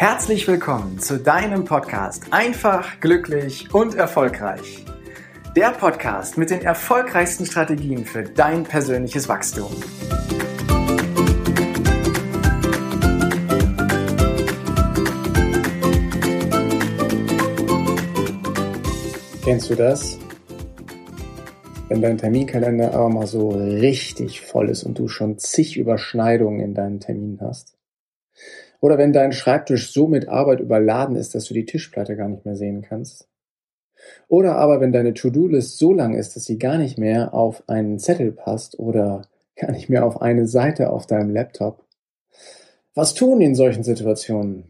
Herzlich willkommen zu deinem Podcast Einfach, glücklich und erfolgreich. Der Podcast mit den erfolgreichsten Strategien für dein persönliches Wachstum. Kennst du das? Wenn dein Terminkalender aber mal so richtig voll ist und du schon zig Überschneidungen in deinen Terminen hast. Oder wenn dein Schreibtisch so mit Arbeit überladen ist, dass du die Tischplatte gar nicht mehr sehen kannst. Oder aber wenn deine To-Do-List so lang ist, dass sie gar nicht mehr auf einen Zettel passt oder gar nicht mehr auf eine Seite auf deinem Laptop. Was tun in solchen Situationen?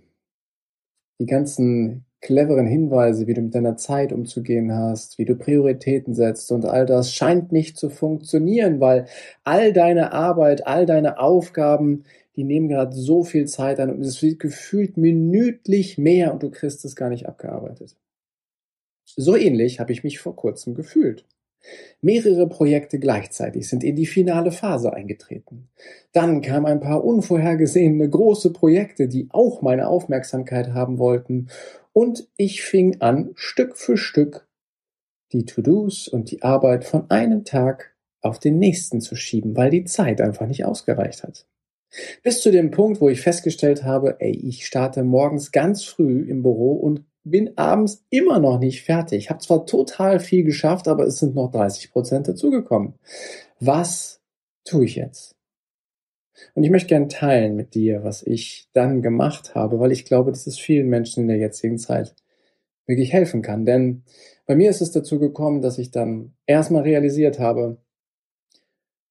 Die ganzen cleveren Hinweise, wie du mit deiner Zeit umzugehen hast, wie du Prioritäten setzt und all das scheint nicht zu funktionieren, weil all deine Arbeit, all deine Aufgaben, die nehmen gerade so viel Zeit an und es wird gefühlt minütlich mehr und du kriegst es gar nicht abgearbeitet. So ähnlich habe ich mich vor kurzem gefühlt. Mehrere Projekte gleichzeitig sind in die finale Phase eingetreten. Dann kamen ein paar unvorhergesehene große Projekte, die auch meine Aufmerksamkeit haben wollten, und ich fing an, Stück für Stück die To-Dos und die Arbeit von einem Tag auf den nächsten zu schieben, weil die Zeit einfach nicht ausgereicht hat. Bis zu dem Punkt, wo ich festgestellt habe, ey, ich starte morgens ganz früh im Büro und bin abends immer noch nicht fertig. Habe zwar total viel geschafft, aber es sind noch 30 Prozent dazugekommen. Was tue ich jetzt? Und ich möchte gerne teilen mit dir, was ich dann gemacht habe, weil ich glaube, dass es vielen Menschen in der jetzigen Zeit wirklich helfen kann. Denn bei mir ist es dazu gekommen, dass ich dann erstmal realisiert habe,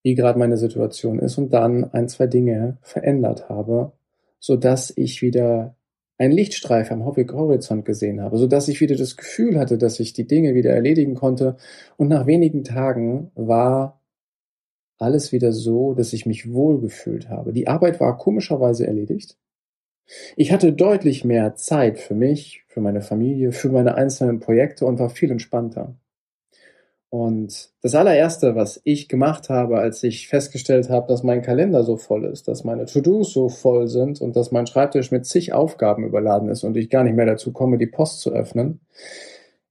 wie gerade meine Situation ist und dann ein, zwei Dinge verändert habe, so dass ich wieder einen Lichtstreif am Horizont gesehen habe, so dass ich wieder das Gefühl hatte, dass ich die Dinge wieder erledigen konnte und nach wenigen Tagen war alles wieder so, dass ich mich wohlgefühlt habe. Die Arbeit war komischerweise erledigt. Ich hatte deutlich mehr Zeit für mich, für meine Familie, für meine einzelnen Projekte und war viel entspannter. Und das allererste, was ich gemacht habe, als ich festgestellt habe, dass mein Kalender so voll ist, dass meine To-Dos so voll sind und dass mein Schreibtisch mit zig Aufgaben überladen ist und ich gar nicht mehr dazu komme, die Post zu öffnen,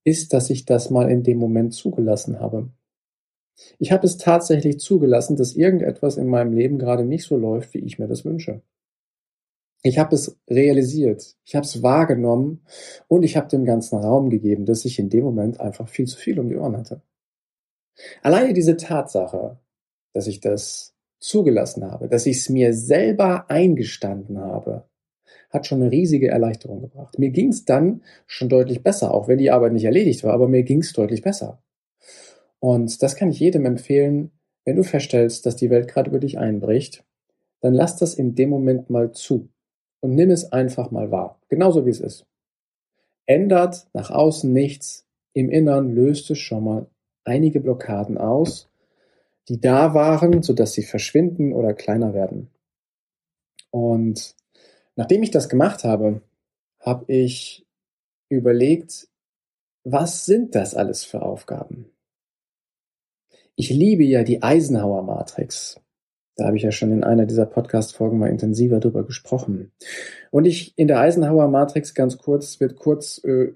ist, dass ich das mal in dem Moment zugelassen habe. Ich habe es tatsächlich zugelassen, dass irgendetwas in meinem Leben gerade nicht so läuft, wie ich mir das wünsche. Ich habe es realisiert, ich habe es wahrgenommen und ich habe dem ganzen Raum gegeben, dass ich in dem Moment einfach viel zu viel um die Ohren hatte. Alleine diese Tatsache, dass ich das zugelassen habe, dass ich es mir selber eingestanden habe, hat schon eine riesige Erleichterung gebracht. Mir ging es dann schon deutlich besser, auch wenn die Arbeit nicht erledigt war, aber mir ging es deutlich besser. Und das kann ich jedem empfehlen, wenn du feststellst, dass die Welt gerade über dich einbricht, dann lass das in dem Moment mal zu und nimm es einfach mal wahr, genauso wie es ist. Ändert nach außen nichts, im Innern löst es schon mal einige Blockaden aus, die da waren, sodass sie verschwinden oder kleiner werden. Und nachdem ich das gemacht habe, habe ich überlegt, was sind das alles für Aufgaben? Ich liebe ja die Eisenhower Matrix. Da habe ich ja schon in einer dieser Podcast-Folgen mal intensiver drüber gesprochen. Und ich in der Eisenhower Matrix ganz kurz wird kurz äh,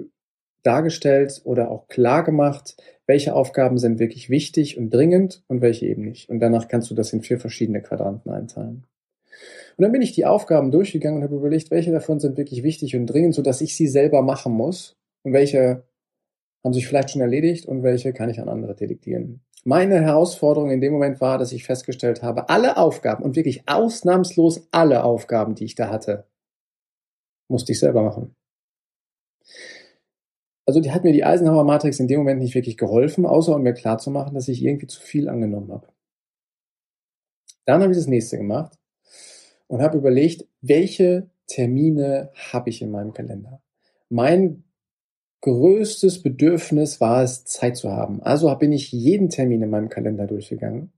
dargestellt oder auch klar gemacht, welche Aufgaben sind wirklich wichtig und dringend und welche eben nicht. Und danach kannst du das in vier verschiedene Quadranten einteilen. Und dann bin ich die Aufgaben durchgegangen und habe überlegt, welche davon sind wirklich wichtig und dringend, so dass ich sie selber machen muss und welche haben sich vielleicht schon erledigt und welche kann ich an andere delegieren. Meine Herausforderung in dem Moment war, dass ich festgestellt habe, alle Aufgaben und wirklich ausnahmslos alle Aufgaben, die ich da hatte, musste ich selber machen also die hat mir die Eisenhower Matrix in dem Moment nicht wirklich geholfen, außer um mir klarzumachen, dass ich irgendwie zu viel angenommen habe. Dann habe ich das nächste gemacht und habe überlegt, welche Termine habe ich in meinem Kalender. Mein größtes Bedürfnis war es, Zeit zu haben. Also bin ich jeden Termin in meinem Kalender durchgegangen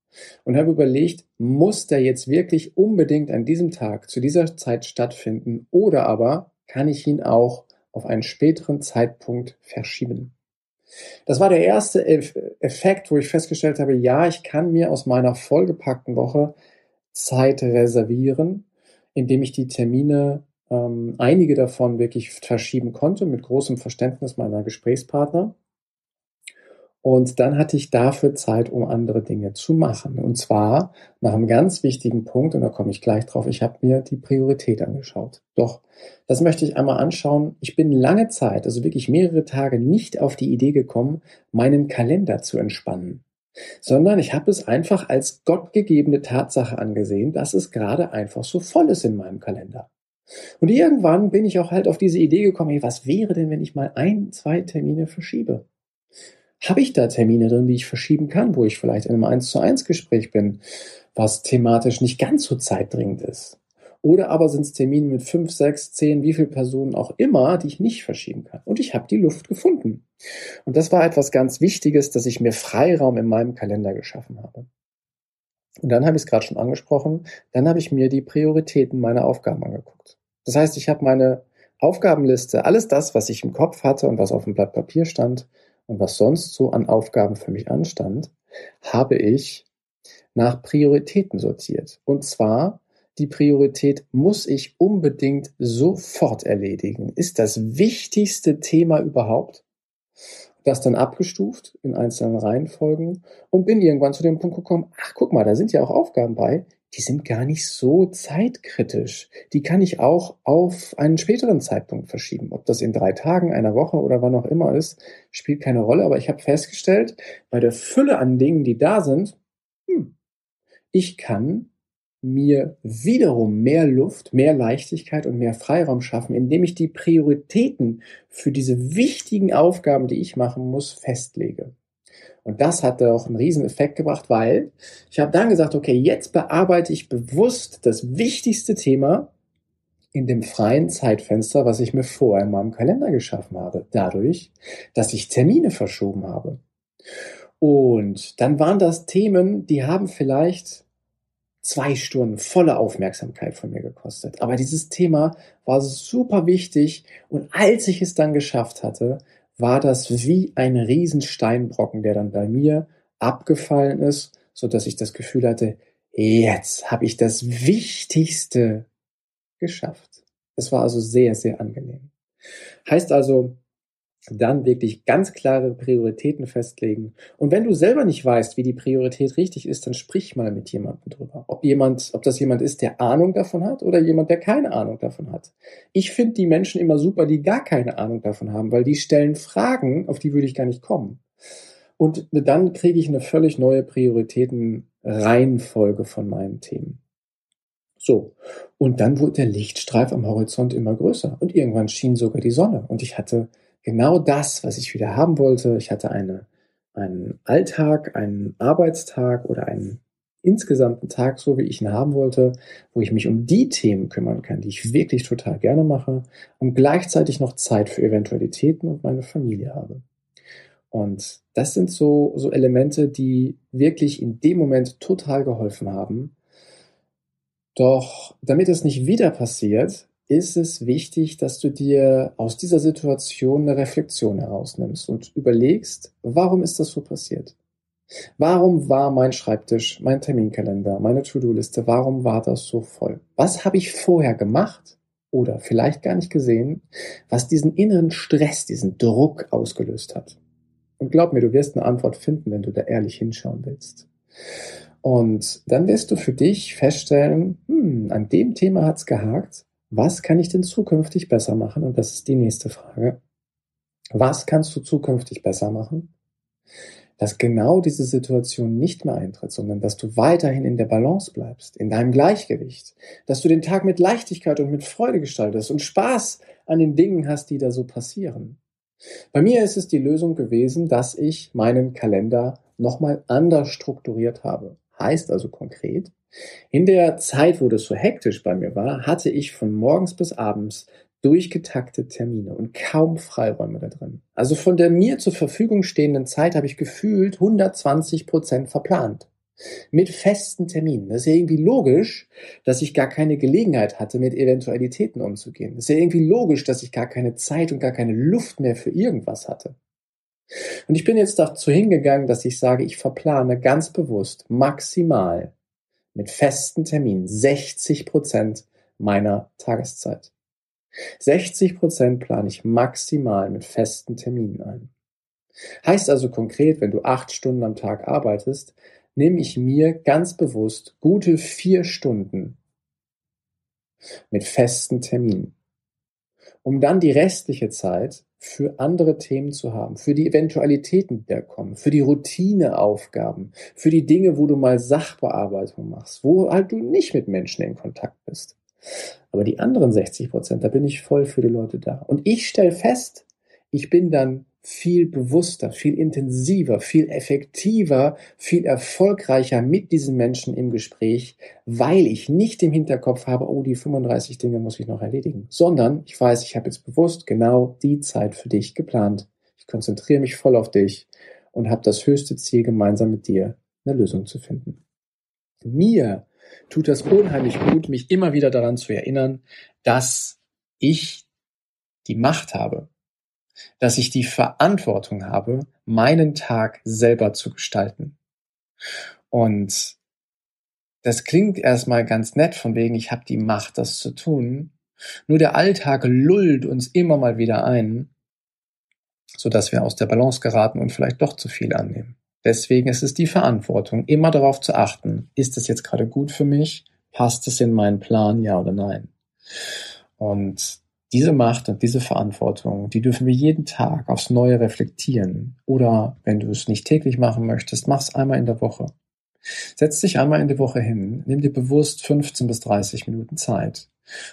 und habe überlegt, muss der jetzt wirklich unbedingt an diesem Tag zu dieser Zeit stattfinden oder aber kann ich ihn auch auf einen späteren Zeitpunkt verschieben. Das war der erste Effekt, wo ich festgestellt habe, ja, ich kann mir aus meiner vollgepackten Woche Zeit reservieren, indem ich die Termine ähm, einige davon wirklich verschieben konnte, mit großem Verständnis meiner Gesprächspartner. Und dann hatte ich dafür Zeit, um andere Dinge zu machen. Und zwar nach einem ganz wichtigen Punkt, und da komme ich gleich drauf, ich habe mir die Priorität angeschaut. Doch, das möchte ich einmal anschauen. Ich bin lange Zeit, also wirklich mehrere Tage, nicht auf die Idee gekommen, meinen Kalender zu entspannen. Sondern ich habe es einfach als gottgegebene Tatsache angesehen, dass es gerade einfach so voll ist in meinem Kalender. Und irgendwann bin ich auch halt auf diese Idee gekommen, hey, was wäre denn, wenn ich mal ein, zwei Termine verschiebe? Habe ich da Termine drin, die ich verschieben kann, wo ich vielleicht in einem 1 zu 1 Gespräch bin, was thematisch nicht ganz so zeitdringend ist? Oder aber sind es Termine mit 5, 6, 10, wie viele Personen auch immer, die ich nicht verschieben kann. Und ich habe die Luft gefunden. Und das war etwas ganz Wichtiges, dass ich mir Freiraum in meinem Kalender geschaffen habe. Und dann habe ich es gerade schon angesprochen, dann habe ich mir die Prioritäten meiner Aufgaben angeguckt. Das heißt, ich habe meine Aufgabenliste, alles das, was ich im Kopf hatte und was auf dem Blatt Papier stand, und was sonst so an Aufgaben für mich anstand, habe ich nach Prioritäten sortiert. Und zwar die Priorität muss ich unbedingt sofort erledigen. Ist das wichtigste Thema überhaupt? Das dann abgestuft in einzelnen Reihenfolgen und bin irgendwann zu dem Punkt gekommen, ach guck mal, da sind ja auch Aufgaben bei, die sind gar nicht so zeitkritisch. Die kann ich auch auf einen späteren Zeitpunkt verschieben. Ob das in drei Tagen, einer Woche oder wann auch immer ist, spielt keine Rolle. Aber ich habe festgestellt, bei der Fülle an Dingen, die da sind, hm, ich kann mir wiederum mehr Luft, mehr Leichtigkeit und mehr Freiraum schaffen, indem ich die Prioritäten für diese wichtigen Aufgaben, die ich machen muss, festlege. Und das hat auch einen riesen Effekt gebracht, weil ich habe dann gesagt, okay, jetzt bearbeite ich bewusst das wichtigste Thema in dem freien Zeitfenster, was ich mir vorher in meinem Kalender geschaffen habe, dadurch, dass ich Termine verschoben habe. Und dann waren das Themen, die haben vielleicht zwei Stunden volle Aufmerksamkeit von mir gekostet. Aber dieses Thema war super wichtig und als ich es dann geschafft hatte, war das wie ein Riesensteinbrocken, der dann bei mir abgefallen ist, so dass ich das Gefühl hatte, jetzt habe ich das Wichtigste geschafft. Es war also sehr, sehr angenehm. Heißt also, dann wirklich ganz klare Prioritäten festlegen. Und wenn du selber nicht weißt, wie die Priorität richtig ist, dann sprich mal mit jemandem drüber. Ob jemand, ob das jemand ist, der Ahnung davon hat oder jemand, der keine Ahnung davon hat. Ich finde die Menschen immer super, die gar keine Ahnung davon haben, weil die stellen Fragen, auf die würde ich gar nicht kommen. Und dann kriege ich eine völlig neue Prioritätenreihenfolge von meinen Themen. So. Und dann wurde der Lichtstreif am Horizont immer größer. Und irgendwann schien sogar die Sonne. Und ich hatte genau das, was ich wieder haben wollte. Ich hatte eine, einen Alltag, einen Arbeitstag oder einen insgesamten Tag, so wie ich ihn haben wollte, wo ich mich um die Themen kümmern kann, die ich wirklich total gerne mache und gleichzeitig noch Zeit für Eventualitäten und meine Familie habe. Und das sind so, so Elemente, die wirklich in dem Moment total geholfen haben. Doch damit es nicht wieder passiert, ist es wichtig, dass du dir aus dieser Situation eine Reflexion herausnimmst und überlegst, warum ist das so passiert? Warum war mein Schreibtisch, mein Terminkalender, meine To-Do-Liste, warum war das so voll? Was habe ich vorher gemacht oder vielleicht gar nicht gesehen, was diesen inneren Stress, diesen Druck ausgelöst hat? Und glaub mir, du wirst eine Antwort finden, wenn du da ehrlich hinschauen willst. Und dann wirst du für dich feststellen, hm, an dem Thema hat's gehakt was kann ich denn zukünftig besser machen? Und das ist die nächste Frage. Was kannst du zukünftig besser machen? Dass genau diese Situation nicht mehr eintritt, sondern dass du weiterhin in der Balance bleibst, in deinem Gleichgewicht, dass du den Tag mit Leichtigkeit und mit Freude gestaltest und Spaß an den Dingen hast, die da so passieren. Bei mir ist es die Lösung gewesen, dass ich meinen Kalender nochmal anders strukturiert habe. Heißt also konkret, in der Zeit, wo das so hektisch bei mir war, hatte ich von morgens bis abends durchgetakte Termine und kaum Freiräume da drin. Also von der mir zur Verfügung stehenden Zeit habe ich gefühlt 120 Prozent verplant. Mit festen Terminen. Das ist ja irgendwie logisch, dass ich gar keine Gelegenheit hatte, mit Eventualitäten umzugehen. Das ist ja irgendwie logisch, dass ich gar keine Zeit und gar keine Luft mehr für irgendwas hatte. Und ich bin jetzt dazu hingegangen, dass ich sage, ich verplane ganz bewusst maximal mit festen Terminen 60 Prozent meiner Tageszeit. 60 Prozent plane ich maximal mit festen Terminen ein. Heißt also konkret, wenn du acht Stunden am Tag arbeitest, nehme ich mir ganz bewusst gute vier Stunden mit festen Terminen, um dann die restliche Zeit für andere Themen zu haben, für die Eventualitäten, die da kommen, für die Routineaufgaben, für die Dinge, wo du mal Sachbearbeitung machst, wo halt du nicht mit Menschen in Kontakt bist. Aber die anderen 60 Prozent, da bin ich voll für die Leute da. Und ich stelle fest, ich bin dann viel bewusster, viel intensiver, viel effektiver, viel erfolgreicher mit diesen Menschen im Gespräch, weil ich nicht im Hinterkopf habe, oh, die 35 Dinge muss ich noch erledigen, sondern ich weiß, ich habe jetzt bewusst genau die Zeit für dich geplant. Ich konzentriere mich voll auf dich und habe das höchste Ziel, gemeinsam mit dir eine Lösung zu finden. Mir tut das unheimlich gut, mich immer wieder daran zu erinnern, dass ich die Macht habe, dass ich die Verantwortung habe, meinen Tag selber zu gestalten. Und das klingt erstmal ganz nett von wegen, ich habe die Macht, das zu tun. Nur der Alltag lullt uns immer mal wieder ein, sodass wir aus der Balance geraten und vielleicht doch zu viel annehmen. Deswegen ist es die Verantwortung, immer darauf zu achten, ist es jetzt gerade gut für mich? Passt es in meinen Plan, ja oder nein? Und diese Macht und diese Verantwortung, die dürfen wir jeden Tag aufs Neue reflektieren. Oder wenn du es nicht täglich machen möchtest, mach es einmal in der Woche. Setz dich einmal in der Woche hin, nimm dir bewusst 15 bis 30 Minuten Zeit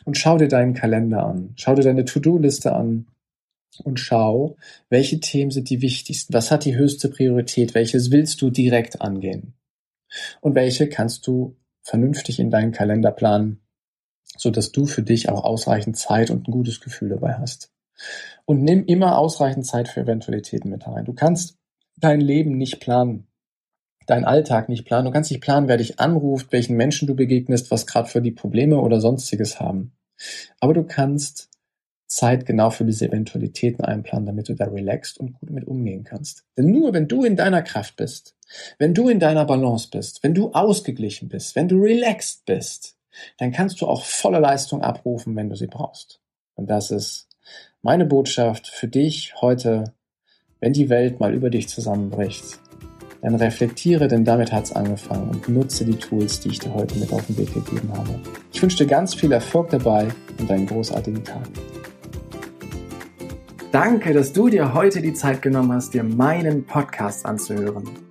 und schau dir deinen Kalender an, schau dir deine To-Do-Liste an und schau, welche Themen sind die wichtigsten, was hat die höchste Priorität, welches willst du direkt angehen und welche kannst du vernünftig in deinen Kalender planen so dass du für dich auch ausreichend Zeit und ein gutes Gefühl dabei hast. Und nimm immer ausreichend Zeit für Eventualitäten mit rein. Du kannst dein Leben nicht planen, deinen Alltag nicht planen. Du kannst nicht planen, wer dich anruft, welchen Menschen du begegnest, was gerade für die Probleme oder sonstiges haben. Aber du kannst Zeit genau für diese Eventualitäten einplanen, damit du da relaxed und gut mit umgehen kannst. Denn nur wenn du in deiner Kraft bist, wenn du in deiner Balance bist, wenn du ausgeglichen bist, wenn du relaxed bist, dann kannst du auch volle Leistung abrufen, wenn du sie brauchst. Und das ist meine Botschaft für dich heute, wenn die Welt mal über dich zusammenbricht. Dann reflektiere, denn damit hat's angefangen und nutze die Tools, die ich dir heute mit auf den Weg gegeben habe. Ich wünsche dir ganz viel Erfolg dabei und einen großartigen Tag. Danke, dass du dir heute die Zeit genommen hast, dir meinen Podcast anzuhören.